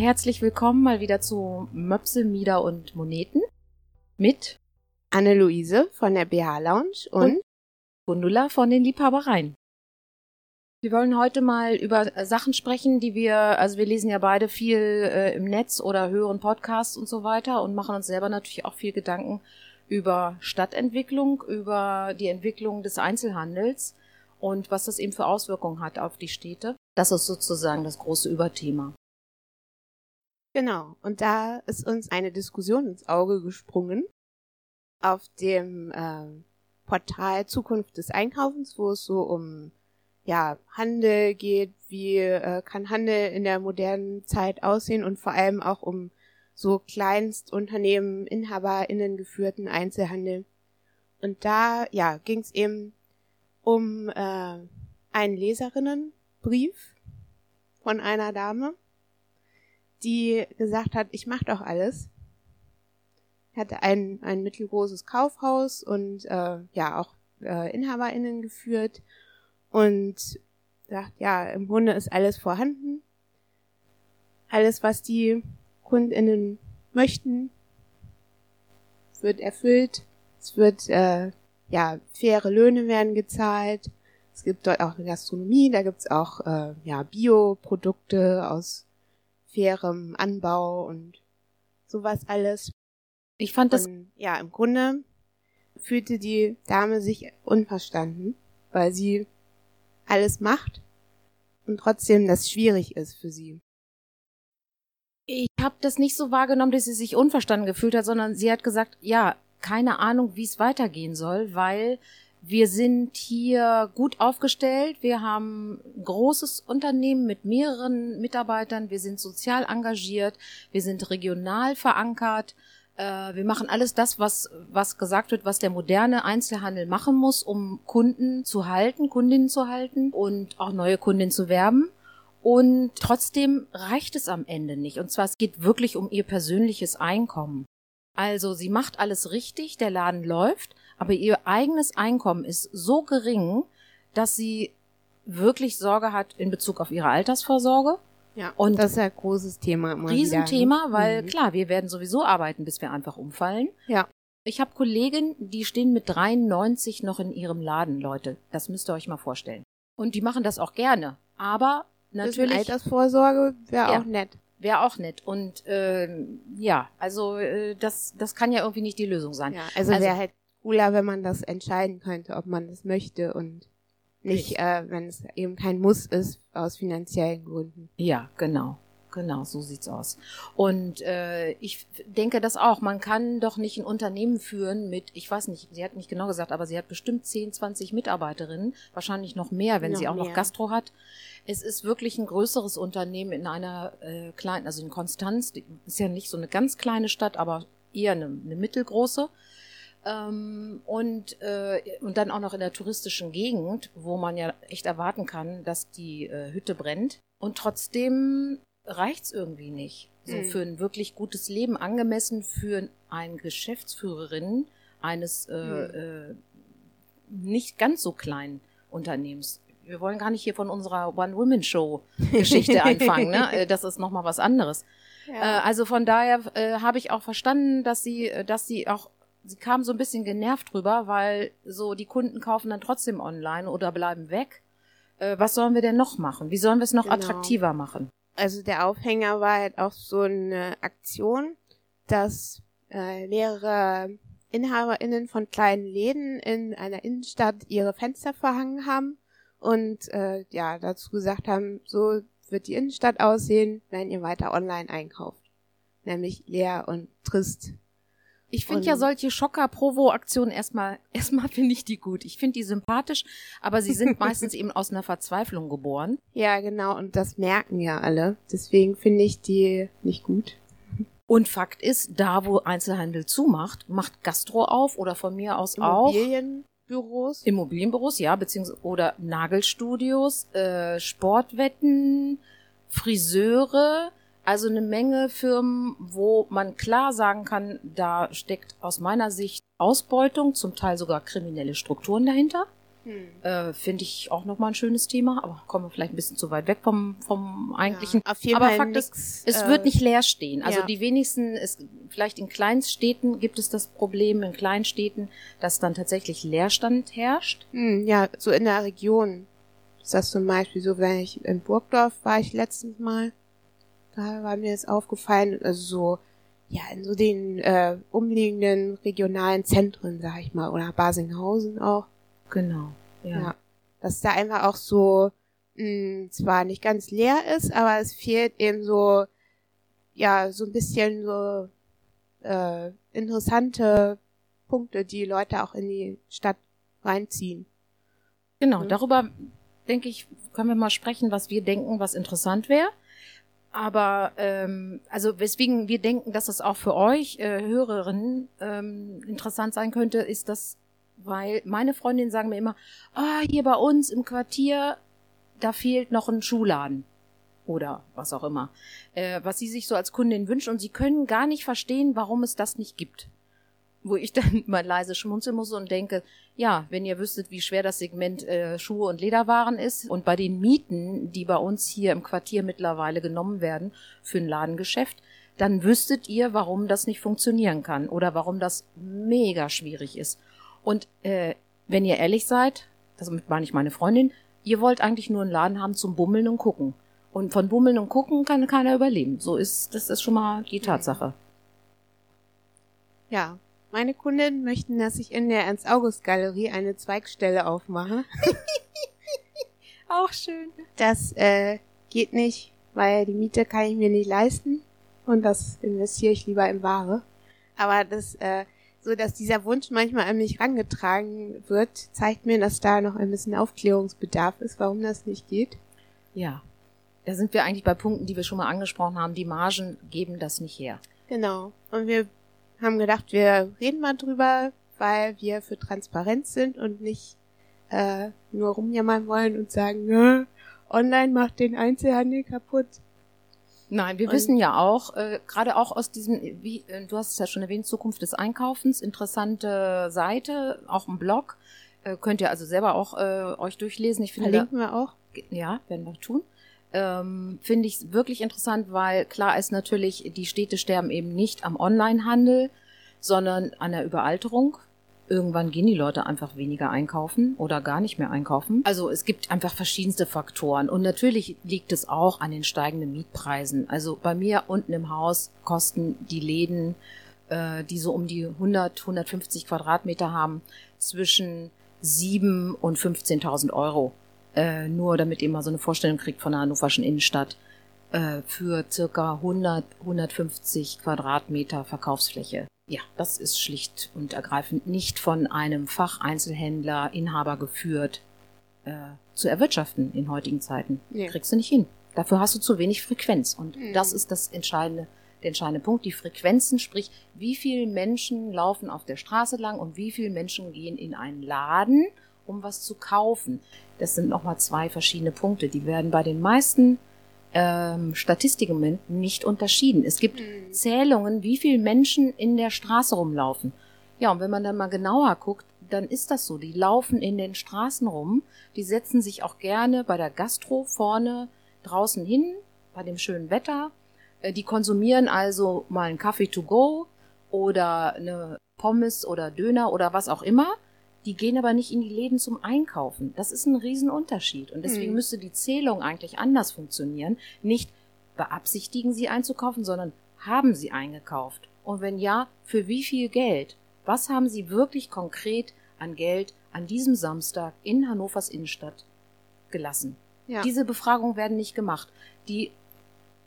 Herzlich willkommen mal wieder zu Möpse, Mieder und Moneten mit Anne-Luise von der BH Lounge und, und Gundula von den Liebhabereien. Wir wollen heute mal über Sachen sprechen, die wir, also wir lesen ja beide viel äh, im Netz oder hören Podcasts und so weiter und machen uns selber natürlich auch viel Gedanken über Stadtentwicklung, über die Entwicklung des Einzelhandels und was das eben für Auswirkungen hat auf die Städte. Das ist sozusagen das große Überthema. Genau, und da ist uns eine Diskussion ins Auge gesprungen auf dem äh, Portal Zukunft des Einkaufens, wo es so um ja, Handel geht, wie äh, kann Handel in der modernen Zeit aussehen und vor allem auch um so Kleinstunternehmen, InhaberInnen geführten Einzelhandel. Und da, ja, ging es eben um äh, einen Leserinnenbrief von einer Dame, die gesagt hat, ich mach doch alles. Hatte ein, ein mittelgroßes Kaufhaus und äh, ja auch äh, InhaberInnen geführt und sagt, ja, im Grunde ist alles vorhanden. Alles, was die KundInnen möchten, wird erfüllt. Es wird, äh, ja, faire Löhne werden gezahlt. Es gibt dort auch eine Gastronomie, da gibt's auch, äh, ja, Bioprodukte aus fairem Anbau und sowas alles. Ich fand das, und, ja, im Grunde fühlte die Dame sich unverstanden, weil sie alles macht und trotzdem das schwierig ist für sie. Ich habe das nicht so wahrgenommen, dass sie sich unverstanden gefühlt hat, sondern sie hat gesagt, ja, keine Ahnung, wie es weitergehen soll, weil wir sind hier gut aufgestellt. Wir haben ein großes Unternehmen mit mehreren Mitarbeitern. Wir sind sozial engagiert. Wir sind regional verankert. Äh, wir machen alles das, was, was gesagt wird, was der moderne Einzelhandel machen muss, um Kunden zu halten, Kundinnen zu halten und auch neue Kundinnen zu werben. Und trotzdem reicht es am Ende nicht. Und zwar, es geht wirklich um ihr persönliches Einkommen. Also sie macht alles richtig, der Laden läuft, aber ihr eigenes Einkommen ist so gering, dass sie wirklich Sorge hat in Bezug auf ihre Altersvorsorge ja, und das ist ja ein großes Thema immer Riesenthema, wieder, ne? weil mhm. klar, wir werden sowieso arbeiten, bis wir einfach umfallen. Ja. Ich habe Kollegen, die stehen mit 93 noch in ihrem Laden, Leute. Das müsst ihr euch mal vorstellen. Und die machen das auch gerne. Aber natürlich. Altersvorsorge wäre ja, auch nett. Wäre auch nett. Und äh, ja, also äh, das, das kann ja irgendwie nicht die Lösung sein. Ja, also, also wäre halt cooler, wenn man das entscheiden könnte, ob man das möchte und nicht, äh, wenn es eben kein Muss ist, aus finanziellen Gründen. Ja, genau. Genau, so sieht's aus. Und äh, ich denke das auch. Man kann doch nicht ein Unternehmen führen mit, ich weiß nicht, sie hat nicht genau gesagt, aber sie hat bestimmt 10, 20 Mitarbeiterinnen, wahrscheinlich noch mehr, wenn noch sie auch mehr. noch Gastro hat. Es ist wirklich ein größeres Unternehmen in einer äh, kleinen, also in Konstanz, ist ja nicht so eine ganz kleine Stadt, aber eher eine, eine mittelgroße. Ähm, und, äh, und dann auch noch in der touristischen Gegend, wo man ja echt erwarten kann, dass die äh, Hütte brennt. Und trotzdem reicht's irgendwie nicht. So mhm. für ein wirklich gutes Leben, angemessen für eine Geschäftsführerin eines äh, mhm. äh, nicht ganz so kleinen Unternehmens. Wir wollen gar nicht hier von unserer One-Women-Show-Geschichte anfangen. Ne? Äh, das ist nochmal was anderes. Ja. Äh, also von daher äh, habe ich auch verstanden, dass sie, äh, dass sie auch sie kam so ein bisschen genervt drüber, weil so die Kunden kaufen dann trotzdem online oder bleiben weg. Äh, was sollen wir denn noch machen? Wie sollen wir es noch genau. attraktiver machen? Also der Aufhänger war halt auch so eine Aktion, dass äh, mehrere InhaberInnen von kleinen Läden in einer Innenstadt ihre Fenster verhangen haben und äh, ja dazu gesagt haben, so wird die Innenstadt aussehen, wenn ihr weiter online einkauft. Nämlich leer und trist ich finde ja solche Schocker-Provo-Aktionen erstmal, erstmal finde ich die gut. Ich finde die sympathisch, aber sie sind meistens eben aus einer Verzweiflung geboren. Ja, genau, und das merken ja alle. Deswegen finde ich die nicht gut. Und Fakt ist, da wo Einzelhandel zumacht, macht Gastro auf oder von mir aus auch. Immobilienbüros. Immobilienbüros, ja, beziehungsweise oder Nagelstudios, äh, Sportwetten, Friseure, also eine Menge Firmen, wo man klar sagen kann, da steckt aus meiner Sicht Ausbeutung, zum Teil sogar kriminelle Strukturen dahinter. Hm. Äh, Finde ich auch nochmal ein schönes Thema, aber kommen wir vielleicht ein bisschen zu weit weg vom, vom eigentlichen. Ja, auf jeden aber Fall Fakt nix, ist, es äh, wird nicht leer stehen. Also ja. die wenigsten, es, vielleicht in Kleinstädten gibt es das Problem, in Kleinstädten, dass dann tatsächlich Leerstand herrscht. Hm, ja, so in der Region ist das zum Beispiel so, wenn ich in Burgdorf war ich letztens mal, da war mir jetzt aufgefallen, also so, ja, in so den äh, umliegenden regionalen Zentren, sag ich mal, oder Basinghausen auch, Genau. ja. dass da einfach auch so, mh, zwar nicht ganz leer ist, aber es fehlt eben so, ja, so ein bisschen so äh, interessante Punkte, die Leute auch in die Stadt reinziehen. Genau, Mhm. darüber denke ich, können wir mal sprechen, was wir denken, was interessant wäre. Aber ähm, also weswegen wir denken, dass das auch für euch äh, Hörerinnen ähm, interessant sein könnte, ist das, weil meine Freundinnen sagen mir immer, ah, hier bei uns im Quartier, da fehlt noch ein Schuhladen. Oder was auch immer, äh, was sie sich so als Kundin wünschen und sie können gar nicht verstehen, warum es das nicht gibt. Wo ich dann mal leise schmunzeln muss und denke, ja, wenn ihr wüsstet, wie schwer das Segment äh, Schuhe und Lederwaren ist und bei den Mieten, die bei uns hier im Quartier mittlerweile genommen werden für ein Ladengeschäft, dann wüsstet ihr, warum das nicht funktionieren kann oder warum das mega schwierig ist. Und äh, wenn ihr ehrlich seid, das meine ich meine Freundin, ihr wollt eigentlich nur einen Laden haben zum Bummeln und Gucken. Und von Bummeln und Gucken kann keiner überleben. So ist, das ist schon mal die Tatsache. Ja, meine Kundinnen möchten, dass ich in der Ernst-August-Galerie eine Zweigstelle aufmache. Auch schön. Das äh, geht nicht, weil die Miete kann ich mir nicht leisten und das investiere ich lieber in Ware. Aber das, äh, so dass dieser Wunsch manchmal an mich rangetragen wird, zeigt mir, dass da noch ein bisschen Aufklärungsbedarf ist, warum das nicht geht. Ja. Da sind wir eigentlich bei Punkten, die wir schon mal angesprochen haben. Die Margen geben das nicht her. Genau. Und wir haben gedacht, wir reden mal drüber, weil wir für Transparenz sind und nicht äh, nur rumjammern wollen und sagen, "Äh, online macht den Einzelhandel kaputt. Nein, wir Und- wissen ja auch, äh, gerade auch aus diesem, wie äh, du hast es ja schon erwähnt, Zukunft des Einkaufens, interessante Seite, auch ein Blog. Äh, könnt ihr also selber auch äh, euch durchlesen. Ich finde, da, Verlinken wir auch. ja, werden wir tun. Ähm, finde ich wirklich interessant, weil klar ist natürlich, die Städte sterben eben nicht am Onlinehandel, sondern an der Überalterung. Irgendwann gehen die Leute einfach weniger einkaufen oder gar nicht mehr einkaufen. Also es gibt einfach verschiedenste Faktoren. Und natürlich liegt es auch an den steigenden Mietpreisen. Also bei mir unten im Haus kosten die Läden, äh, die so um die 100, 150 Quadratmeter haben, zwischen 7 und 15.000 Euro. Äh, nur damit ihr mal so eine Vorstellung kriegt von der hannoverschen Innenstadt. Äh, für circa 100, 150 Quadratmeter Verkaufsfläche. Ja, das ist schlicht und ergreifend nicht von einem Facheinzelhändler, Inhaber geführt, äh, zu erwirtschaften in heutigen Zeiten. Nee. Kriegst du nicht hin. Dafür hast du zu wenig Frequenz. Und Mhm. das ist das entscheidende, der entscheidende Punkt. Die Frequenzen, sprich, wie viele Menschen laufen auf der Straße lang und wie viele Menschen gehen in einen Laden, um was zu kaufen. Das sind nochmal zwei verschiedene Punkte. Die werden bei den meisten ähm, Statistiken nicht unterschieden. Es gibt Mhm. Zählungen, wie viele Menschen in der Straße rumlaufen. Ja, und wenn man dann mal genauer guckt, dann ist das so. Die laufen in den Straßen rum, die setzen sich auch gerne bei der Gastro vorne draußen hin, bei dem schönen Wetter. Äh, Die konsumieren also mal einen Kaffee to go oder eine Pommes oder Döner oder was auch immer. Die gehen aber nicht in die Läden zum Einkaufen. Das ist ein Riesenunterschied. Und deswegen Hm. müsste die Zählung eigentlich anders funktionieren. Nicht beabsichtigen sie einzukaufen, sondern haben sie eingekauft? Und wenn ja, für wie viel Geld? Was haben sie wirklich konkret an Geld an diesem Samstag in Hannovers Innenstadt gelassen? Ja. Diese Befragungen werden nicht gemacht. Die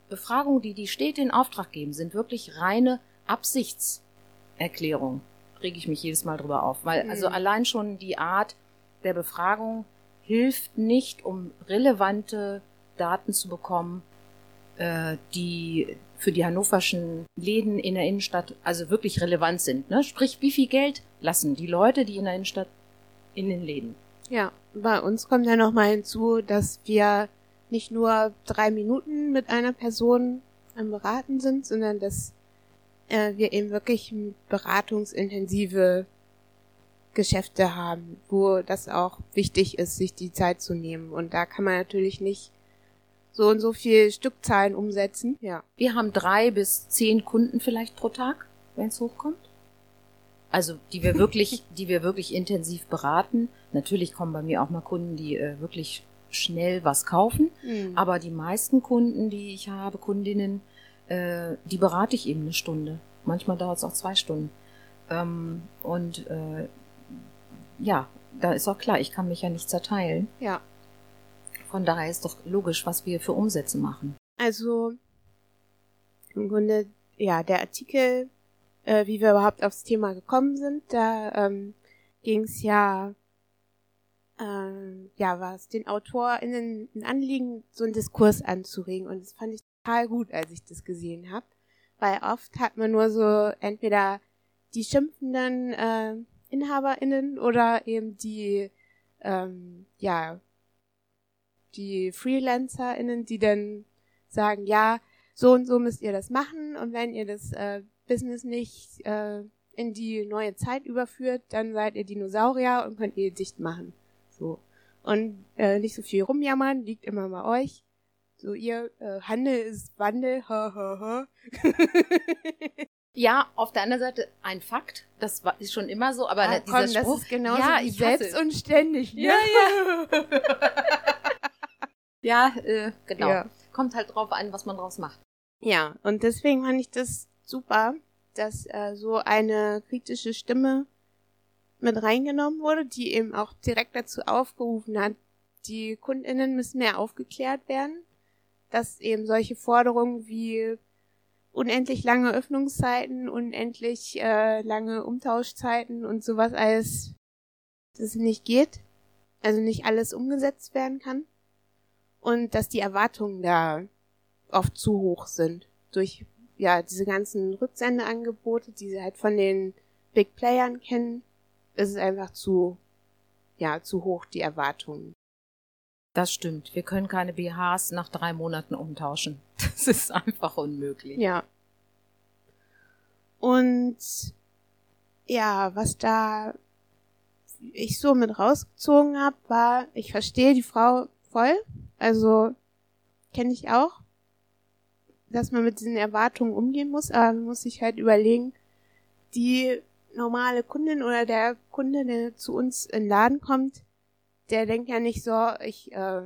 Befragungen, die die Städte in Auftrag geben, sind wirklich reine Absichtserklärungen. Rege ich mich jedes Mal drüber auf, weil Mhm. also allein schon die Art der Befragung hilft nicht, um relevante Daten zu bekommen, äh, die für die hannoverschen Läden in der Innenstadt also wirklich relevant sind. Ne? Sprich, wie viel Geld lassen die Leute, die in der Innenstadt in den Läden? Ja, bei uns kommt ja noch mal hinzu, dass wir nicht nur drei Minuten mit einer Person am Beraten sind, sondern dass äh, wir eben wirklich beratungsintensive Geschäfte haben, wo das auch wichtig ist, sich die Zeit zu nehmen. Und da kann man natürlich nicht so und so viel Stückzahlen umsetzen. Ja. Wir haben drei bis zehn Kunden vielleicht pro Tag, wenn es hochkommt. Also die wir wirklich, die wir wirklich intensiv beraten. Natürlich kommen bei mir auch mal Kunden, die äh, wirklich schnell was kaufen. Mhm. Aber die meisten Kunden, die ich habe, Kundinnen, äh, die berate ich eben eine Stunde. Manchmal dauert es auch zwei Stunden. Ähm, und äh, ja, da ist auch klar, ich kann mich ja nicht zerteilen. Ja. Von daher ist doch logisch, was wir für Umsätze machen. Also im Grunde, ja, der Artikel, äh, wie wir überhaupt aufs Thema gekommen sind, da ähm, ging es ja, äh, ja, war es den AutorInnen ein Anliegen, so einen Diskurs anzuregen. Und das fand ich total gut, als ich das gesehen habe. Weil oft hat man nur so entweder die schimpfenden äh, InhaberInnen oder eben die, ähm, ja, die FreelancerInnen, die dann sagen, ja, so und so müsst ihr das machen und wenn ihr das äh, Business nicht äh, in die neue Zeit überführt, dann seid ihr Dinosaurier und könnt ihr dicht machen. So. Und äh, nicht so viel rumjammern, liegt immer bei euch. So, ihr äh, Handel ist Wandel, ha ha ha. Ja, auf der anderen Seite ein Fakt, das war, ist schon immer so, aber Ah, dieser komm, Spruch, das ist genauso ja, wie ich selbst und ständig. Ne? Ja, ja, äh, genau. Ja. Kommt halt drauf an, was man draus macht. Ja, und deswegen fand ich das super, dass äh, so eine kritische Stimme mit reingenommen wurde, die eben auch direkt dazu aufgerufen hat, die KundInnen müssen mehr aufgeklärt werden, dass eben solche Forderungen wie unendlich lange Öffnungszeiten, unendlich äh, lange Umtauschzeiten und sowas alles, dass es nicht geht, also nicht alles umgesetzt werden kann und dass die Erwartungen da oft zu hoch sind durch ja diese ganzen Rücksendeangebote, die sie halt von den Big Playern kennen, ist es einfach zu ja zu hoch die Erwartungen. Das stimmt. Wir können keine BHs nach drei Monaten umtauschen. Das ist einfach unmöglich. Ja. Und ja, was da ich so mit rausgezogen habe, war, ich verstehe die Frau voll, also kenne ich auch, dass man mit diesen Erwartungen umgehen muss, aber man muss sich halt überlegen, die normale Kundin oder der Kunde, der zu uns in den Laden kommt, der denkt ja nicht so, ich äh,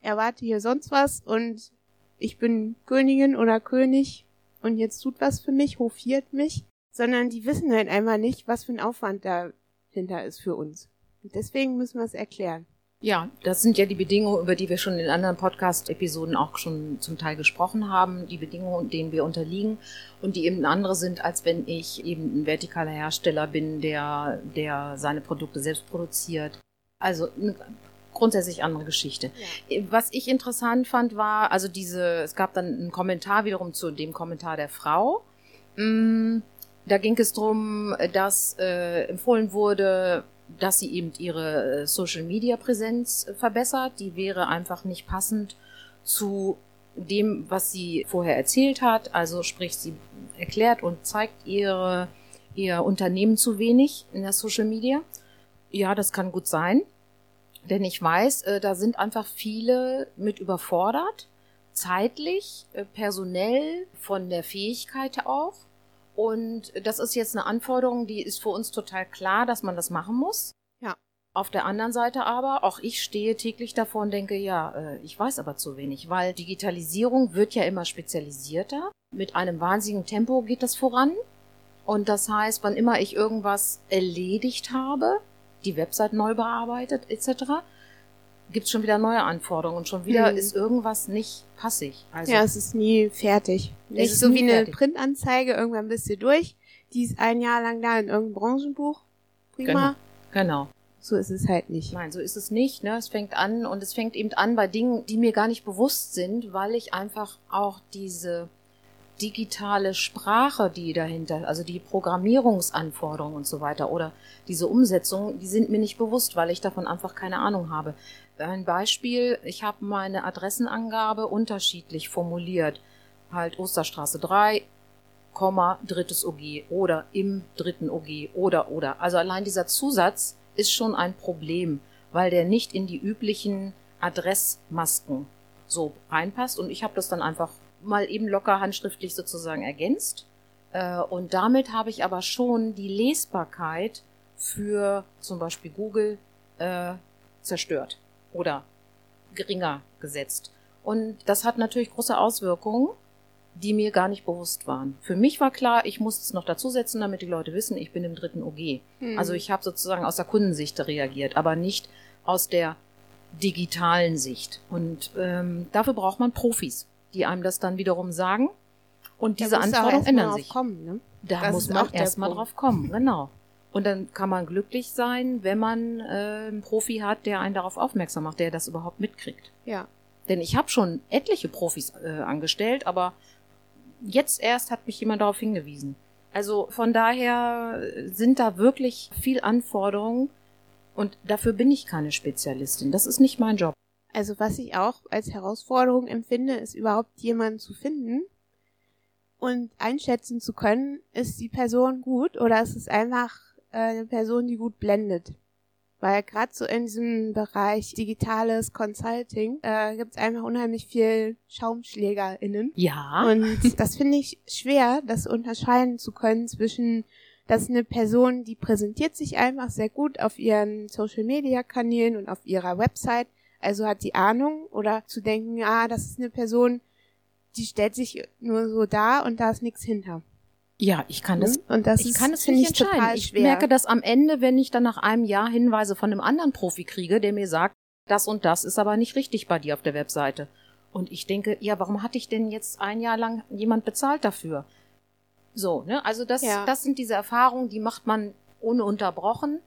erwarte hier sonst was und ich bin Königin oder König und jetzt tut was für mich, hofiert mich, sondern die wissen halt einfach nicht, was für ein Aufwand dahinter ist für uns. Und deswegen müssen wir es erklären. Ja, das sind ja die Bedingungen, über die wir schon in anderen Podcast-Episoden auch schon zum Teil gesprochen haben, die Bedingungen, denen wir unterliegen und die eben andere sind, als wenn ich eben ein vertikaler Hersteller bin, der, der seine Produkte selbst produziert. Also eine grundsätzlich andere Geschichte. Was ich interessant fand, war, also diese, es gab dann einen Kommentar wiederum zu dem Kommentar der Frau. Mm, Da ging es drum, dass äh, empfohlen wurde, dass sie eben ihre äh, Social-Media-Präsenz äh, verbessert. Die wäre einfach nicht passend zu dem, was sie vorher erzählt hat. Also sprich, sie erklärt und zeigt ihre, ihr Unternehmen zu wenig in der Social Media. Ja, das kann gut sein. Denn ich weiß, äh, da sind einfach viele mit überfordert, zeitlich, äh, personell, von der Fähigkeit auch. Und das ist jetzt eine Anforderung, die ist für uns total klar, dass man das machen muss. Ja. Auf der anderen Seite aber, auch ich stehe täglich davor und denke, ja, äh, ich weiß aber zu wenig, weil Digitalisierung wird ja immer spezialisierter. Mit einem wahnsinnigen Tempo geht das voran. Und das heißt, wann immer ich irgendwas erledigt habe, die Website neu bearbeitet etc., gibt's schon wieder neue Anforderungen und schon wieder Hm. ist irgendwas nicht passig. Also ja, es ist nie fertig. Es Nicht ist so wie eine fertig. Printanzeige, irgendwann bist du durch. Die ist ein Jahr lang da in irgendeinem Branchenbuch. Prima. genau. So ist es halt nicht. Nein, so ist es nicht. Ne? Es fängt an und es fängt eben an bei Dingen, die mir gar nicht bewusst sind, weil ich einfach auch diese digitale Sprache, die dahinter, also die Programmierungsanforderungen und so weiter oder diese Umsetzung, die sind mir nicht bewusst, weil ich davon einfach keine Ahnung habe. Ein Beispiel, ich habe meine Adressenangabe unterschiedlich formuliert. Halt Osterstraße 3, Komma, drittes OG oder im dritten OG oder oder. Also allein dieser Zusatz ist schon ein Problem, weil der nicht in die üblichen Adressmasken so reinpasst. Und ich habe das dann einfach mal eben locker handschriftlich sozusagen ergänzt. Äh, und damit habe ich aber schon die Lesbarkeit für zum Beispiel Google äh, zerstört oder geringer gesetzt. Und das hat natürlich große Auswirkungen, die mir gar nicht bewusst waren. Für mich war klar, ich muss es noch dazusetzen, damit die Leute wissen, ich bin im dritten OG. Hm. Also ich habe sozusagen aus der Kundensicht reagiert, aber nicht aus der digitalen Sicht. Und ähm, dafür braucht man Profis, die einem das dann wiederum sagen. Und diese Anforderungen ändern sich. Kommen, ne? Da das muss man erstmal drauf kommen, genau. Und dann kann man glücklich sein, wenn man äh, einen Profi hat, der einen darauf aufmerksam macht, der das überhaupt mitkriegt. Ja. Denn ich habe schon etliche Profis äh, angestellt, aber jetzt erst hat mich jemand darauf hingewiesen. Also von daher sind da wirklich viel Anforderungen und dafür bin ich keine Spezialistin. Das ist nicht mein Job. Also was ich auch als Herausforderung empfinde, ist überhaupt jemanden zu finden und einschätzen zu können, ist die Person gut oder ist es einfach äh, eine Person, die gut blendet. Weil gerade so in diesem Bereich digitales Consulting äh, gibt es einfach unheimlich viel SchaumschlägerInnen. Ja. Und das finde ich schwer, das unterscheiden zu können zwischen das ist eine Person, die präsentiert sich einfach sehr gut auf ihren Social Media Kanälen und auf ihrer Website, also hat die Ahnung oder zu denken, ah, das ist eine Person, die stellt sich nur so da und da ist nichts hinter. Ja, ich kann das, und das ich ist, kann es nicht ich entscheiden. Ich merke das am Ende, wenn ich dann nach einem Jahr Hinweise von einem anderen Profi kriege, der mir sagt, das und das ist aber nicht richtig bei dir auf der Webseite. Und ich denke, ja, warum hatte ich denn jetzt ein Jahr lang jemand bezahlt dafür? So, ne? Also das, ja. das sind diese Erfahrungen, die macht man ununterbrochen.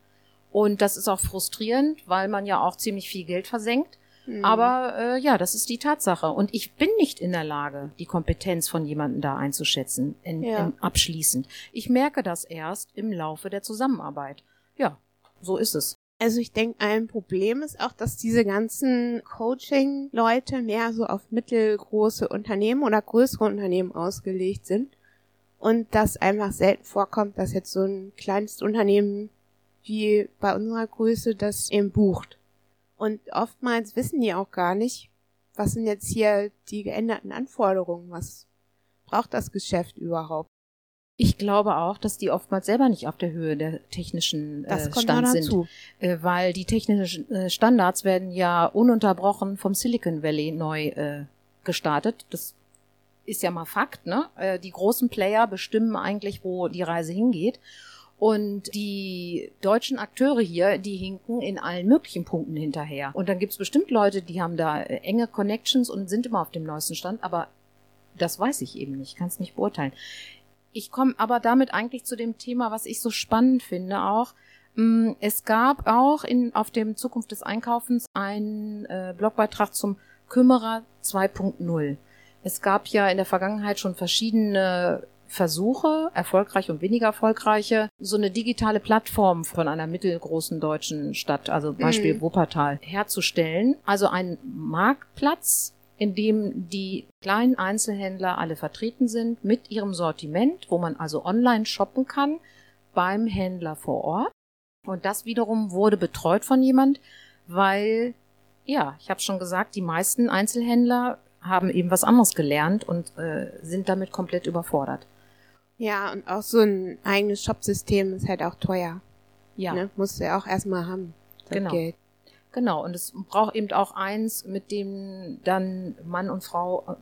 Und das ist auch frustrierend, weil man ja auch ziemlich viel Geld versenkt. Mhm. Aber äh, ja, das ist die Tatsache. Und ich bin nicht in der Lage, die Kompetenz von jemandem da einzuschätzen, in, ja. in, abschließend. Ich merke das erst im Laufe der Zusammenarbeit. Ja, so ist es. Also ich denke, ein Problem ist auch, dass diese ganzen Coaching-Leute mehr so auf mittelgroße Unternehmen oder größere Unternehmen ausgelegt sind. Und dass einfach selten vorkommt, dass jetzt so ein kleines Unternehmen wie bei unserer Größe das eben bucht. Und oftmals wissen die auch gar nicht, was sind jetzt hier die geänderten Anforderungen, was braucht das Geschäft überhaupt. Ich glaube auch, dass die oftmals selber nicht auf der Höhe der technischen äh, Stand sind, äh, weil die technischen äh, Standards werden ja ununterbrochen vom Silicon Valley neu äh, gestartet. Das ist ja mal Fakt, ne? Äh, die großen Player bestimmen eigentlich, wo die Reise hingeht. Und die deutschen Akteure hier, die hinken in allen möglichen Punkten hinterher. Und dann gibt's bestimmt Leute, die haben da äh, enge Connections und sind immer auf dem neuesten Stand, aber das weiß ich eben nicht, kann es nicht beurteilen. Ich komme aber damit eigentlich zu dem Thema, was ich so spannend finde auch. Mm, es gab auch in, auf dem Zukunft des Einkaufens einen äh, Blogbeitrag zum Kümmerer 2.0. Es gab ja in der Vergangenheit schon verschiedene Versuche, erfolgreich und weniger erfolgreiche, so eine digitale Plattform von einer mittelgroßen deutschen Stadt, also Beispiel mhm. Wuppertal, herzustellen. Also ein Marktplatz, in dem die kleinen Einzelhändler alle vertreten sind mit ihrem Sortiment, wo man also online shoppen kann beim Händler vor Ort. Und das wiederum wurde betreut von jemand, weil, ja, ich habe schon gesagt, die meisten Einzelhändler haben eben was anderes gelernt und äh, sind damit komplett überfordert. Ja, und auch so ein eigenes Shopsystem ist halt auch teuer. Ja. Ne? Musst du ja auch erstmal haben. genau. Geld. Genau, und es braucht eben auch eins, mit dem dann Mann und Frau äh,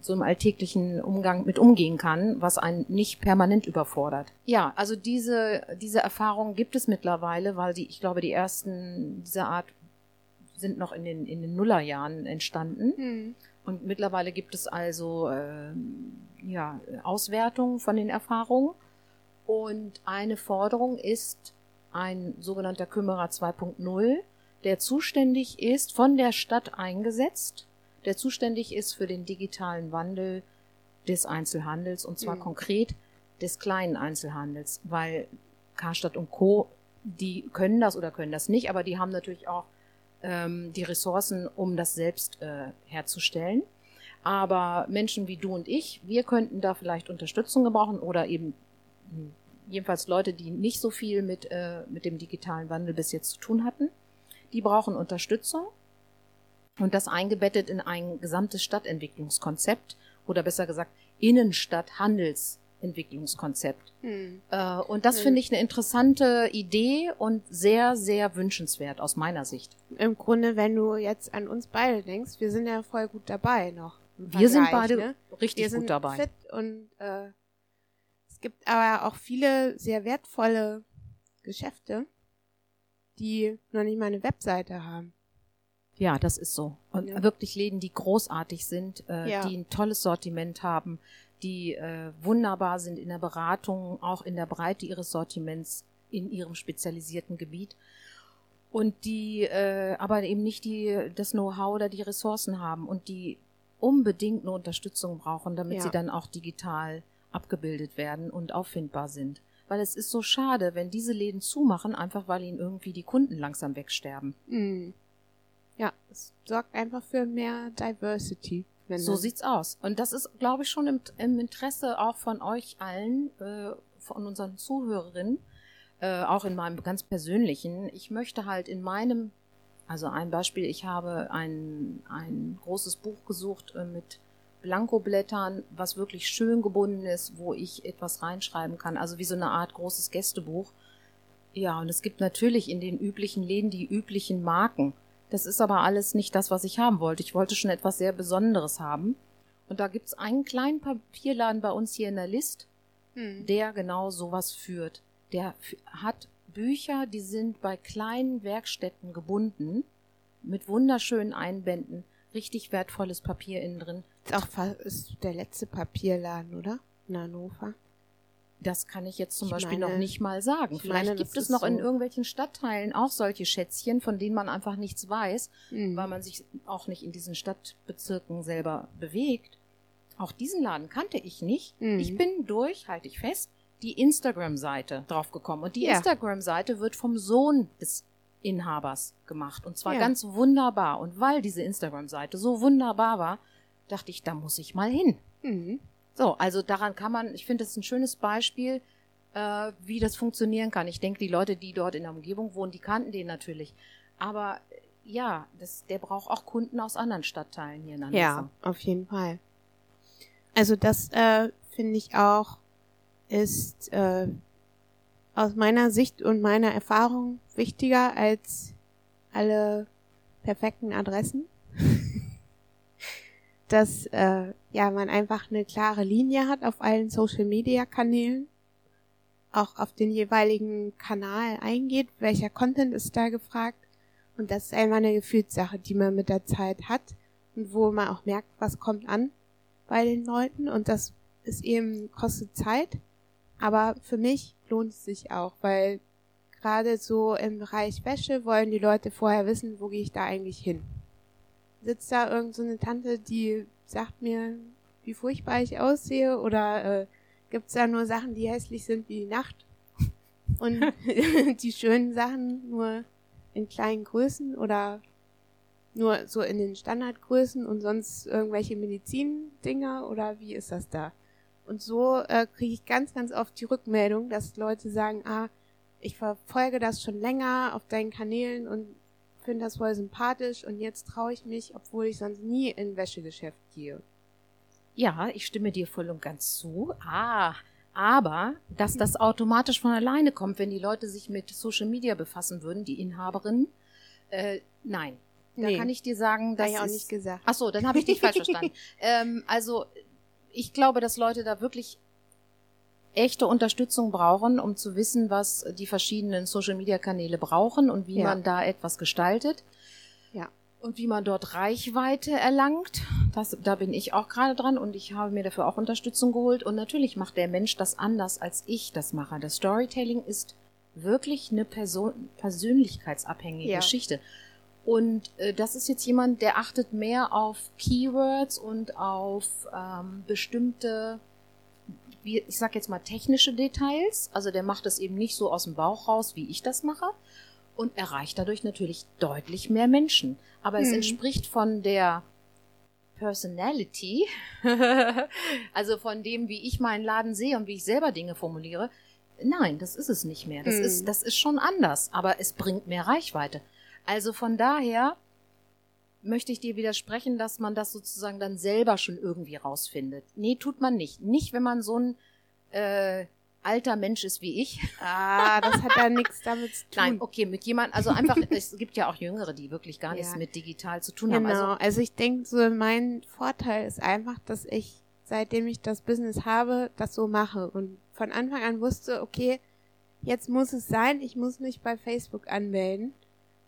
so im alltäglichen Umgang mit umgehen kann, was einen nicht permanent überfordert. Ja, also diese, diese Erfahrung gibt es mittlerweile, weil die, ich glaube, die ersten dieser Art sind noch in den, in den Nullerjahren entstanden. Hm. Und mittlerweile gibt es also äh, ja, Auswertungen von den Erfahrungen. Und eine Forderung ist ein sogenannter Kümmerer 2.0, der zuständig ist, von der Stadt eingesetzt, der zuständig ist für den digitalen Wandel des Einzelhandels und zwar mhm. konkret des kleinen Einzelhandels, weil Karstadt und Co., die können das oder können das nicht, aber die haben natürlich auch ähm, die Ressourcen, um das selbst äh, herzustellen. Aber Menschen wie du und ich, wir könnten da vielleicht Unterstützung gebrauchen oder eben hm, jedenfalls Leute, die nicht so viel mit, äh, mit dem digitalen Wandel bis jetzt zu tun hatten, die brauchen Unterstützung und das eingebettet in ein gesamtes Stadtentwicklungskonzept oder besser gesagt Innenstadthandelsentwicklungskonzept. Hm. Äh, und das hm. finde ich eine interessante Idee und sehr, sehr wünschenswert aus meiner Sicht. Im Grunde, wenn du jetzt an uns beide denkst, wir sind ja voll gut dabei noch. Wir sind beide ne? richtig wir sind gut dabei. Fit und äh, es gibt aber auch viele sehr wertvolle Geschäfte, die noch nicht mal eine Webseite haben. Ja, das ist so. Und ja. wirklich Läden, die großartig sind, äh, ja. die ein tolles Sortiment haben, die äh, wunderbar sind in der Beratung, auch in der Breite ihres Sortiments in ihrem spezialisierten Gebiet und die äh, aber eben nicht die das Know-how oder die Ressourcen haben und die unbedingt eine Unterstützung brauchen, damit ja. sie dann auch digital abgebildet werden und auffindbar sind. Weil es ist so schade, wenn diese Läden zumachen, einfach weil ihnen irgendwie die Kunden langsam wegsterben. Mhm. Ja, es sorgt einfach für mehr Diversity. So sieht's aus. Und das ist, glaube ich, schon im, im, Interesse auch von euch allen, äh, von unseren Zuhörerinnen, äh, auch in meinem ganz persönlichen. Ich möchte halt in meinem also ein Beispiel, ich habe ein, ein großes Buch gesucht äh, mit Blankoblättern, was wirklich schön gebunden ist, wo ich etwas reinschreiben kann, also wie so eine Art großes Gästebuch. Ja, und es gibt natürlich in den üblichen Läden die üblichen Marken. Das ist aber alles nicht das, was ich haben wollte. Ich wollte schon etwas sehr Besonderes haben. Und da gibt's einen kleinen Papierladen bei uns hier in der List, hm. der genau sowas führt. Der hat Bücher, die sind bei kleinen Werkstätten gebunden, mit wunderschönen Einbänden, richtig wertvolles Papier innen drin. Auch ist der letzte Papierladen, oder? In Hannover. Das kann ich jetzt zum ich Beispiel meine, noch nicht mal sagen. Vielleicht meine, gibt es noch so in irgendwelchen Stadtteilen auch solche Schätzchen, von denen man einfach nichts weiß, mhm. weil man sich auch nicht in diesen Stadtbezirken selber bewegt. Auch diesen Laden kannte ich nicht. Mhm. Ich bin durch, halte ich fest, die Instagram-Seite draufgekommen. Und die ja. Instagram-Seite wird vom Sohn des Inhabers gemacht. Und zwar ja. ganz wunderbar. Und weil diese Instagram-Seite so wunderbar war, dachte ich, da muss ich mal hin. Mhm. So, also daran kann man, ich finde, das ist ein schönes Beispiel, äh, wie das funktionieren kann. Ich denke, die Leute, die dort in der Umgebung wohnen, die kannten den natürlich. Aber äh, ja, das, der braucht auch Kunden aus anderen Stadtteilen hier in Hannover. Ja, auf jeden Fall. Also das äh, finde ich auch ist äh, aus meiner Sicht und meiner Erfahrung wichtiger als alle perfekten Adressen. Dass äh, ja man einfach eine klare Linie hat auf allen Social Media Kanälen, auch auf den jeweiligen Kanal eingeht, welcher Content ist da gefragt. Und das ist einfach eine Gefühlssache, die man mit der Zeit hat und wo man auch merkt, was kommt an bei den Leuten. Und das ist eben, kostet Zeit aber für mich lohnt es sich auch, weil gerade so im Bereich Wäsche wollen die Leute vorher wissen, wo gehe ich da eigentlich hin. Sitzt da irgend so eine Tante, die sagt mir, wie furchtbar ich aussehe oder äh, gibt's da nur Sachen, die hässlich sind wie die Nacht und die schönen Sachen nur in kleinen Größen oder nur so in den Standardgrößen und sonst irgendwelche Medizindinger oder wie ist das da? Und so äh, kriege ich ganz, ganz oft die Rückmeldung, dass Leute sagen, ah, ich verfolge das schon länger auf deinen Kanälen und finde das voll sympathisch und jetzt traue ich mich, obwohl ich sonst nie in Wäschegeschäft gehe. Ja, ich stimme dir voll und ganz zu. Ah, aber dass das automatisch von alleine kommt, wenn die Leute sich mit Social Media befassen würden, die Inhaberinnen, äh, nein. Da nee. kann ich dir sagen, das ich auch nicht gesagt. Ach so, dann habe ich dich falsch verstanden. Ähm, also ich glaube, dass Leute da wirklich echte Unterstützung brauchen, um zu wissen, was die verschiedenen Social-Media-Kanäle brauchen und wie ja. man da etwas gestaltet. Ja. Und wie man dort Reichweite erlangt. Das, da bin ich auch gerade dran und ich habe mir dafür auch Unterstützung geholt. Und natürlich macht der Mensch das anders, als ich das mache. Das Storytelling ist wirklich eine Person persönlichkeitsabhängige ja. Geschichte. Und äh, das ist jetzt jemand, der achtet mehr auf Keywords und auf ähm, bestimmte, wie, ich sag jetzt mal technische Details. Also der macht das eben nicht so aus dem Bauch raus, wie ich das mache. Und erreicht dadurch natürlich deutlich mehr Menschen. Aber mhm. es entspricht von der Personality, also von dem, wie ich meinen Laden sehe und wie ich selber Dinge formuliere, nein, das ist es nicht mehr. Das Hm. ist, das ist schon anders, aber es bringt mehr Reichweite. Also von daher möchte ich dir widersprechen, dass man das sozusagen dann selber schon irgendwie rausfindet. Nee, tut man nicht. Nicht, wenn man so ein äh, alter Mensch ist wie ich. Ah, das hat da nichts damit zu tun. Nein, okay, mit jemand, also einfach, es gibt ja auch Jüngere, die wirklich gar nichts Ja. mit digital zu tun haben. Genau, Also, also ich denke, so mein Vorteil ist einfach, dass ich, seitdem ich das Business habe, das so mache und von Anfang an wusste, okay, jetzt muss es sein, ich muss mich bei Facebook anmelden.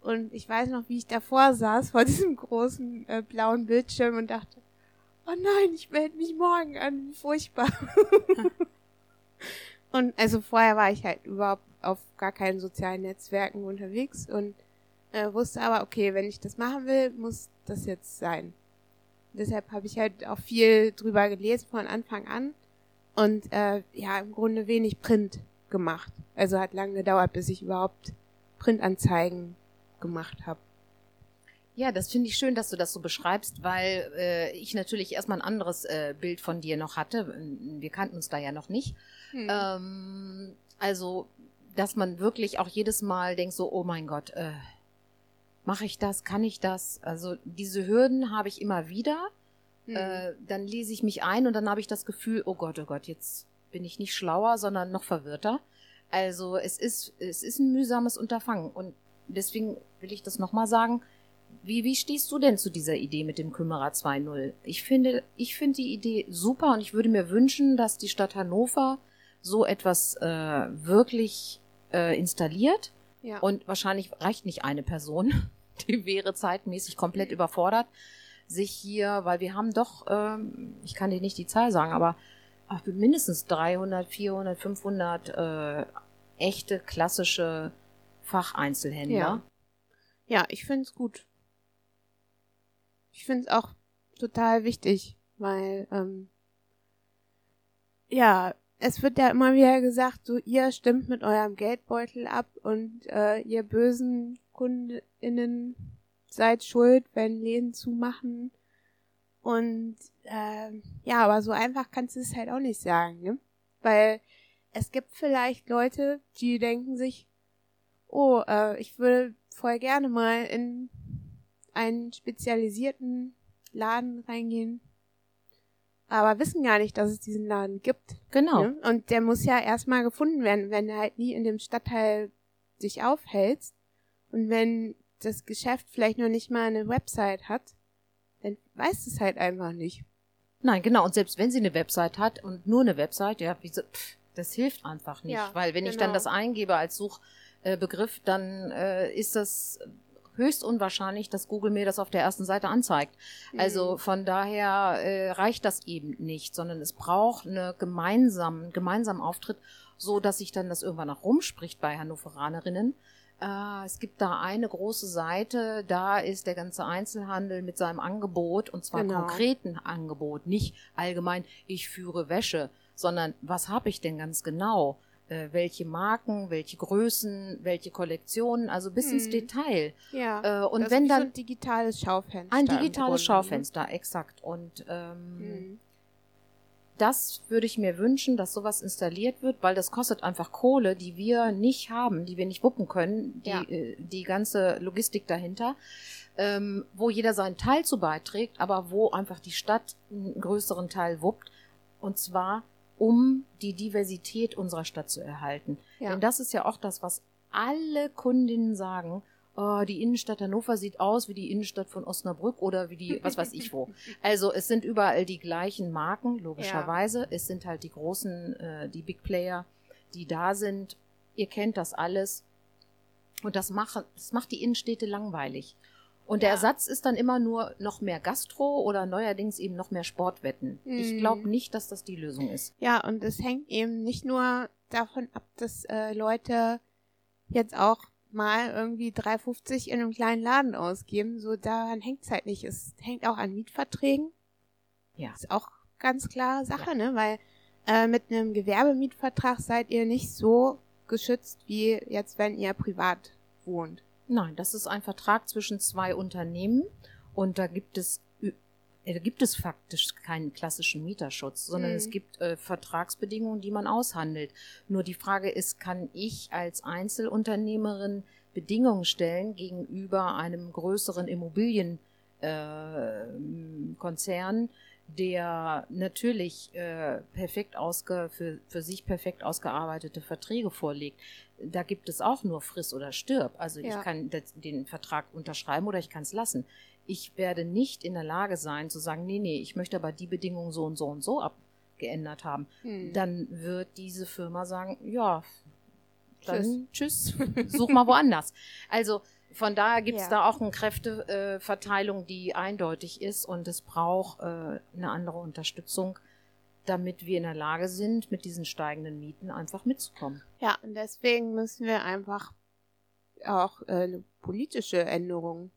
Und ich weiß noch, wie ich davor saß, vor diesem großen äh, blauen Bildschirm und dachte, oh nein, ich melde mich morgen an, furchtbar. und also vorher war ich halt überhaupt auf gar keinen sozialen Netzwerken unterwegs und äh, wusste aber, okay, wenn ich das machen will, muss das jetzt sein. Deshalb habe ich halt auch viel drüber gelesen von Anfang an und äh, ja, im Grunde wenig Print gemacht. Also hat lange gedauert, bis ich überhaupt Printanzeigen gemacht habe. ja, das finde ich schön, dass du das so beschreibst, weil äh, ich natürlich erstmal ein anderes äh, Bild von dir noch hatte. Wir kannten uns da ja noch nicht. Hm. Ähm, also, dass man wirklich auch jedes Mal denkt so, oh mein Gott, äh, mache ich das, kann ich das? Also diese Hürden habe ich immer wieder. Hm. Äh, dann lese ich mich ein und dann habe ich das Gefühl, oh Gott, oh Gott, jetzt bin ich nicht schlauer, sondern noch verwirrter. Also es ist, es ist ein mühsames Unterfangen und deswegen will ich das nochmal sagen. Wie, wie stehst du denn zu dieser Idee mit dem Kümmerer 2.0? Ich finde, ich finde die Idee super und ich würde mir wünschen, dass die Stadt Hannover so etwas äh, wirklich äh, installiert. ja. Und wahrscheinlich reicht nicht eine Person, die wäre zeitmäßig komplett überfordert, sich hier, weil wir haben doch, ähm, ich kann dir nicht die Zahl sagen, aber ach, mindestens 300, 400, 500 äh, echte klassische Facheinzelhändler. Ja. Ja, ich finde es gut. Ich finde es auch total wichtig, weil, ähm, ja, es wird ja immer wieder gesagt, so ihr stimmt mit eurem Geldbeutel ab und äh, ihr bösen KundInnen seid schuld, wenn Läden zumachen. Und äh, ja, aber so einfach kannst du es halt auch nicht sagen, ne? Weil es gibt vielleicht Leute, die denken sich, oh, äh, ich würde voll gerne mal in einen spezialisierten Laden reingehen, aber wissen gar nicht, dass es diesen Laden gibt. Genau. Ne? Und der muss ja erstmal gefunden werden, wenn du halt nie in dem Stadtteil dich aufhältst und wenn das Geschäft vielleicht noch nicht mal eine Website hat, dann weißt es halt einfach nicht. Nein, genau. Und selbst wenn sie eine Website hat und nur eine Website, ja, wieso, pff, das hilft einfach nicht. Ja, weil wenn ich dann genau. das eingebe als Suchbegriff, dann äh, ist das höchst unwahrscheinlich, dass Google mir das auf der ersten Seite anzeigt. Also von daher äh, reicht das eben nicht, sondern es braucht eine gemeinsamen, gemeinsamen Auftritt, so dass sich dann das irgendwann auch rumspricht bei Hannoveranerinnen. Äh, es gibt da eine große Seite, da ist der ganze Einzelhandel mit seinem Angebot und zwar Genau. konkreten Angebot, nicht allgemein, ich führe Wäsche, sondern was habe ich denn ganz genau? Äh, welche Marken, welche Größen, welche Kollektionen, also bis ins Hm. Detail. Ja. Äh, und das wenn ist wie so dann ein digitales Schaufenster. ein digitales ne? Schaufenster, exakt. Und ähm, Mhm. das würde ich mir wünschen, dass sowas installiert wird, weil das kostet einfach Kohle, die wir nicht haben, die wir nicht wuppen können, die, Ja. äh, die ganze Logistik dahinter, ähm, wo jeder seinen Teil zu beiträgt, aber wo einfach die Stadt einen größeren Teil wuppt. Und zwar, um die Diversität unserer Stadt zu erhalten. Ja. Denn das ist ja auch das, was alle Kundinnen sagen. Oh, die Innenstadt Hannover sieht aus wie die Innenstadt von Osnabrück oder wie die, was weiß ich wo. Also es sind überall die gleichen Marken, logischerweise. Es sind halt die großen, äh, die Big Player, die da sind. Ihr kennt das alles. Und das macht, das macht die Innenstädte langweilig. Und der Ja. Ersatz ist dann immer nur noch mehr Gastro oder neuerdings eben noch mehr Sportwetten. Ich Mhm. glaube nicht, dass das die Lösung ist. Ja, und es hängt eben nicht nur davon ab, dass äh, Leute jetzt auch mal irgendwie 3,50 in einem kleinen Laden ausgeben. So daran hängt es halt nicht. Es hängt auch an Mietverträgen. Ja. Ist auch ganz klar Sache, ne? Weil äh, mit einem Gewerbemietvertrag seid ihr nicht so geschützt wie jetzt, wenn ihr privat wohnt. Nein, das ist ein Vertrag zwischen zwei Unternehmen und da gibt es äh, gibt es faktisch keinen klassischen Mieterschutz, sondern Mhm. es gibt äh, Vertragsbedingungen, die man aushandelt. Nur die Frage ist, kann ich als Einzelunternehmerin Bedingungen stellen gegenüber einem größeren Immobilienkonzern, äh, der natürlich äh, perfekt ausge, für, für sich perfekt ausgearbeitete Verträge vorlegt. Da gibt es auch nur friss oder stirb. Also Ja. ich kann den Vertrag unterschreiben oder ich kann es lassen. Ich werde nicht in der Lage sein zu sagen, nee, nee, ich möchte aber die Bedingungen so und so und so abgeändert haben. Hm. Dann wird diese Firma sagen, ja, dann tschüss, such mal woanders. Also von daher gibt es Ja. da auch eine Kräfteverteilung, die eindeutig ist und es braucht äh, eine andere Unterstützung, damit wir in der Lage sind, mit diesen steigenden Mieten einfach mitzukommen. Ja, und deswegen müssen wir einfach auch äh, eine politische Änderung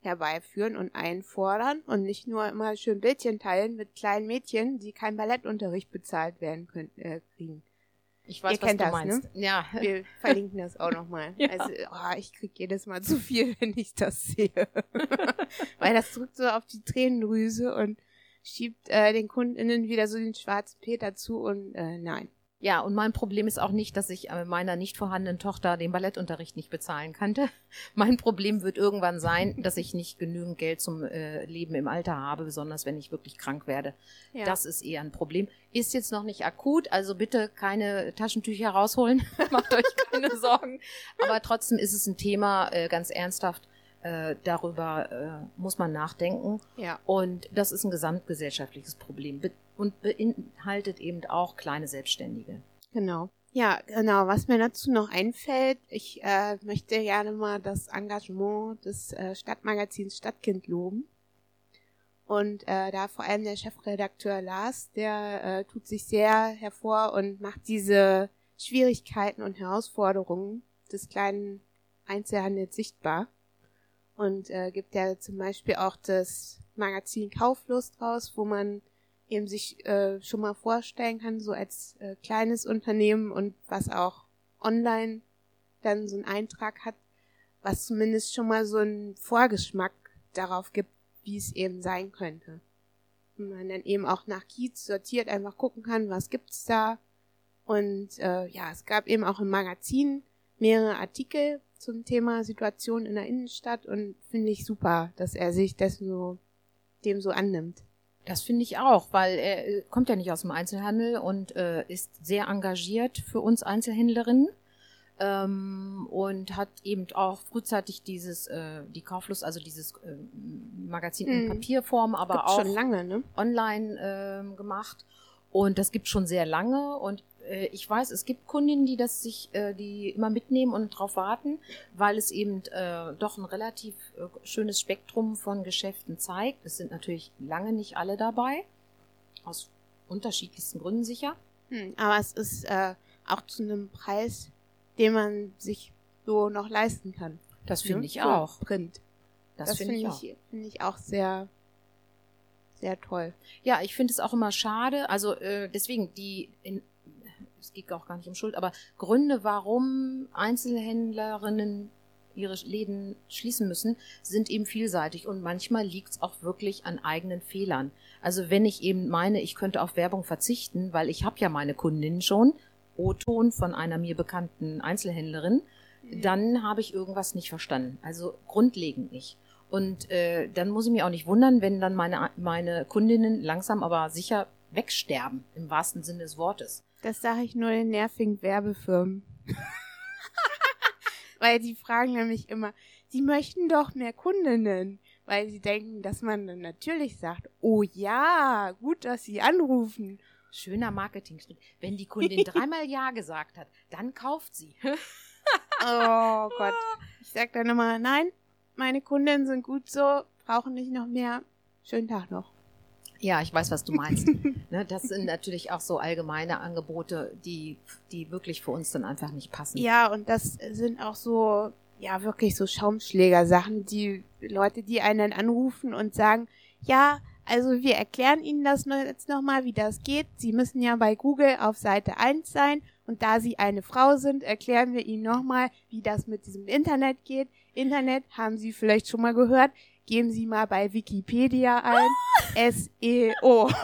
herbeiführen und einfordern und nicht nur immer schön Bildchen teilen mit kleinen Mädchen, die keinen Ballettunterricht bezahlt werden können, äh, kriegen. Ich weiß, Ihr was kennt du das, meinst. ne? Ja, Wir verlinken das auch nochmal. Ja. Also, oh, ich krieg jedes Mal zu viel, wenn ich das sehe. Weil das drückt so auf die Tränendrüse und schiebt äh, den KundInnen wieder so den schwarzen Peter zu und äh, nein. Ja, und mein Problem ist auch nicht, dass ich äh, meiner nicht vorhandenen Tochter den Ballettunterricht nicht bezahlen kannte. Mein Problem wird irgendwann sein, dass ich nicht genügend Geld zum äh, Leben im Alter habe, besonders wenn ich wirklich krank werde. Ja. Das ist eher ein Problem. Ist jetzt noch nicht akut, also bitte keine Taschentücher rausholen. Macht euch keine Sorgen. Aber trotzdem ist es ein Thema, äh, ganz ernsthaft. Äh, darüber äh, muss man nachdenken. ja. Und das ist ein gesamtgesellschaftliches Problem be und beinhaltet eben auch kleine Selbstständige. Genau. Ja, genau. Was mir dazu noch einfällt, ich äh, möchte gerne mal das Engagement des äh, Stadtmagazins Stadtkind loben. Und äh, da vor allem der Chefredakteur Lars, der äh, tut sich sehr hervor und macht diese Schwierigkeiten und Herausforderungen des kleinen Einzelhandels sichtbar. Und äh, gibt ja zum Beispiel auch das Magazin Kauflust raus, wo man eben sich äh, schon mal vorstellen kann, so als äh, kleines Unternehmen und was auch online dann so einen Eintrag hat, was zumindest schon mal so einen Vorgeschmack darauf gibt, wie es eben sein könnte. Und man dann eben auch nach Kiez sortiert einfach gucken kann, was gibt's da. Und äh, ja, es gab eben auch im Magazin mehrere Artikel zum Thema Situation in der Innenstadt und finde ich super, dass er sich dessen so, dem so annimmt. Das finde ich auch, weil er äh, kommt ja nicht aus dem Einzelhandel und äh, ist sehr engagiert für uns Einzelhändlerinnen ähm, und hat eben auch frühzeitig dieses, äh, die Kauflust, also dieses äh, Magazin in Mhm. Papierform, aber Gibt's auch schon lange, ne? online ähm, gemacht. Und das gibt schon sehr lange. Und äh, ich weiß, es gibt Kundinnen, die das sich, äh, die immer mitnehmen und drauf warten, weil es eben äh, doch ein relativ schönes Spektrum von Geschäften zeigt. Es sind natürlich lange nicht alle dabei, aus unterschiedlichsten Gründen sicher. Hm, aber es ist auch zu einem Preis, den man sich so noch leisten kann. Das finde ne? ich auch. Print. Das, Das, finde ich finde auch. ich, finde ich auch sehr, sehr toll. Ja, ich finde es auch immer schade. Also äh, deswegen die, in, es geht auch gar nicht um Schuld, aber Gründe, warum Einzelhändlerinnen ihre Läden schließen müssen, sind eben vielseitig und manchmal liegt es auch wirklich an eigenen Fehlern. Also wenn ich eben meine, ich könnte auf Werbung verzichten, weil ich habe ja meine Kundinnen schon, O-Ton von einer mir bekannten Einzelhändlerin, dann habe ich irgendwas nicht verstanden. Also grundlegend nicht. Und äh, dann muss ich mich auch nicht wundern, wenn dann meine, meine Kundinnen langsam aber sicher wegsterben, im wahrsten Sinne des Wortes. Das sage ich nur den nervigen Werbefirmen. Weil die fragen nämlich immer, sie möchten doch mehr Kundinnen. Weil sie denken, dass man dann natürlich sagt, oh ja, gut, dass sie anrufen. Schöner Marketingschritt. Wenn die Kundin dreimal Ja gesagt hat, dann kauft sie. Oh Gott. Ich sag dann immer, nein, meine Kundinnen sind gut so, brauchen nicht noch mehr. Schönen Tag noch. Ja, ich weiß, was du meinst. ne, das sind natürlich auch so allgemeine Angebote, die, die wirklich für uns dann einfach nicht passen. Ja, und das sind auch so, ja, wirklich so Schaumschläger-Sachen, die Leute, die einen dann anrufen und sagen, ja, also wir erklären Ihnen das jetzt nochmal, wie das geht. Sie müssen ja bei Google auf Seite 1 sein und da Sie eine Frau sind, erklären wir Ihnen nochmal, wie das mit diesem Internet geht. Internet haben Sie vielleicht schon mal gehört, geben Sie mal bei Wikipedia ein SEO.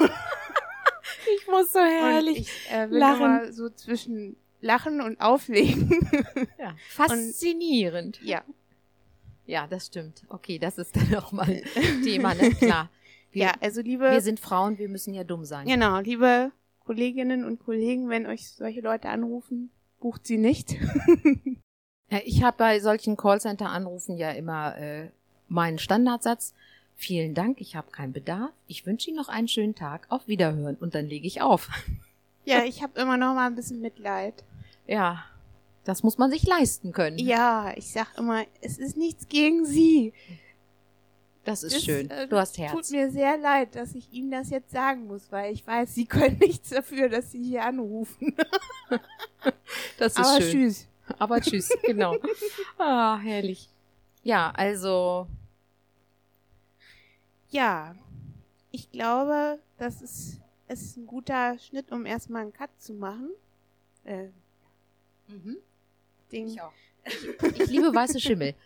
Ich muss so Und ich äh, will lachen. immer so zwischen Lachen und Auflegen. Ja, faszinierend. ja. Ja, das stimmt. Okay, das ist dann auch mal ein Thema, ne? Klar. Wir, Ja, also liebe, wir sind Frauen, wir müssen ja dumm sein. genau, liebe Kolleginnen und Kollegen, wenn euch solche Leute anrufen, bucht sie nicht. Ja, ich habe bei solchen Callcenter-Anrufen ja immer äh, meinen Standardsatz. Vielen Dank, ich habe keinen Bedarf. Ich wünsche Ihnen noch einen schönen Tag. Auf Wiederhören. Und dann lege ich auf. ja, ich habe immer noch mal ein bisschen Mitleid. Ja, das muss man sich leisten können. Ja, ich sag immer, es ist nichts gegen sie. Das ist Das, schön. äh, Du hast Tut Herz. mir sehr leid, dass ich Ihnen das jetzt sagen muss, weil ich weiß, Sie können nichts dafür, dass Sie hier anrufen. Das ist Aber schön. tschüss. Aber tschüss, genau. Ah, herrlich. Ja, also, Ja, ich glaube, das ist, ist ein guter Schnitt, um erstmal einen Cut zu machen. Äh, Ding. ich auch. Ich liebe weiße Schimmel.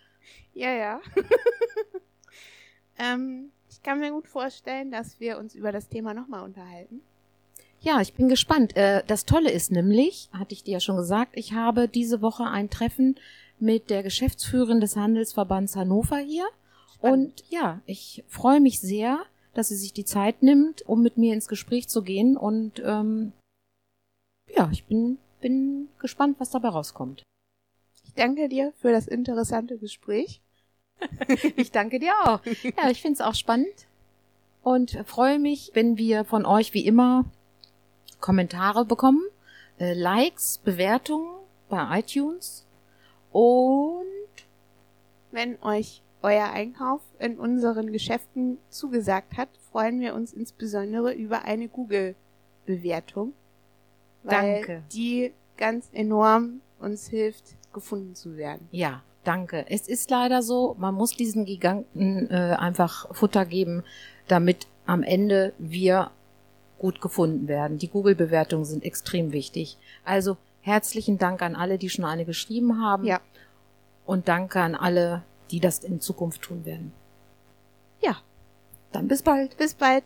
Ja, ja. ähm, ich kann mir gut vorstellen, dass wir uns über das Thema nochmal unterhalten. Ja, ich bin gespannt. Äh, Das Tolle ist nämlich, hatte ich dir ja schon gesagt, ich habe diese Woche ein Treffen mit der Geschäftsführerin des Handelsverbands Hannover hier. Und ja, ich freue mich sehr, dass sie sich die Zeit nimmt, um mit mir ins Gespräch zu gehen. Und ähm, ja, ich bin, bin gespannt, was dabei rauskommt. Ich danke dir für das interessante Gespräch. Ich danke dir auch. Ja, ich finde es auch spannend und freue mich, wenn wir von euch wie immer Kommentare bekommen, äh, Likes, Bewertungen bei iTunes und Wenn euch euer Einkauf in unseren Geschäften zugesagt hat, freuen wir uns insbesondere über eine Google-Bewertung. Weil Danke. die ganz enorm uns hilft, gefunden zu werden. ja, danke. Es ist leider so, man muss diesen Giganten äh, einfach Futter geben, damit am Ende wir gut gefunden werden. Die Google-Bewertungen sind extrem wichtig. Also herzlichen Dank an alle, die schon eine geschrieben haben. Ja. Und danke an alle, die das in Zukunft tun werden. Ja. Dann bis bald. Bis bald.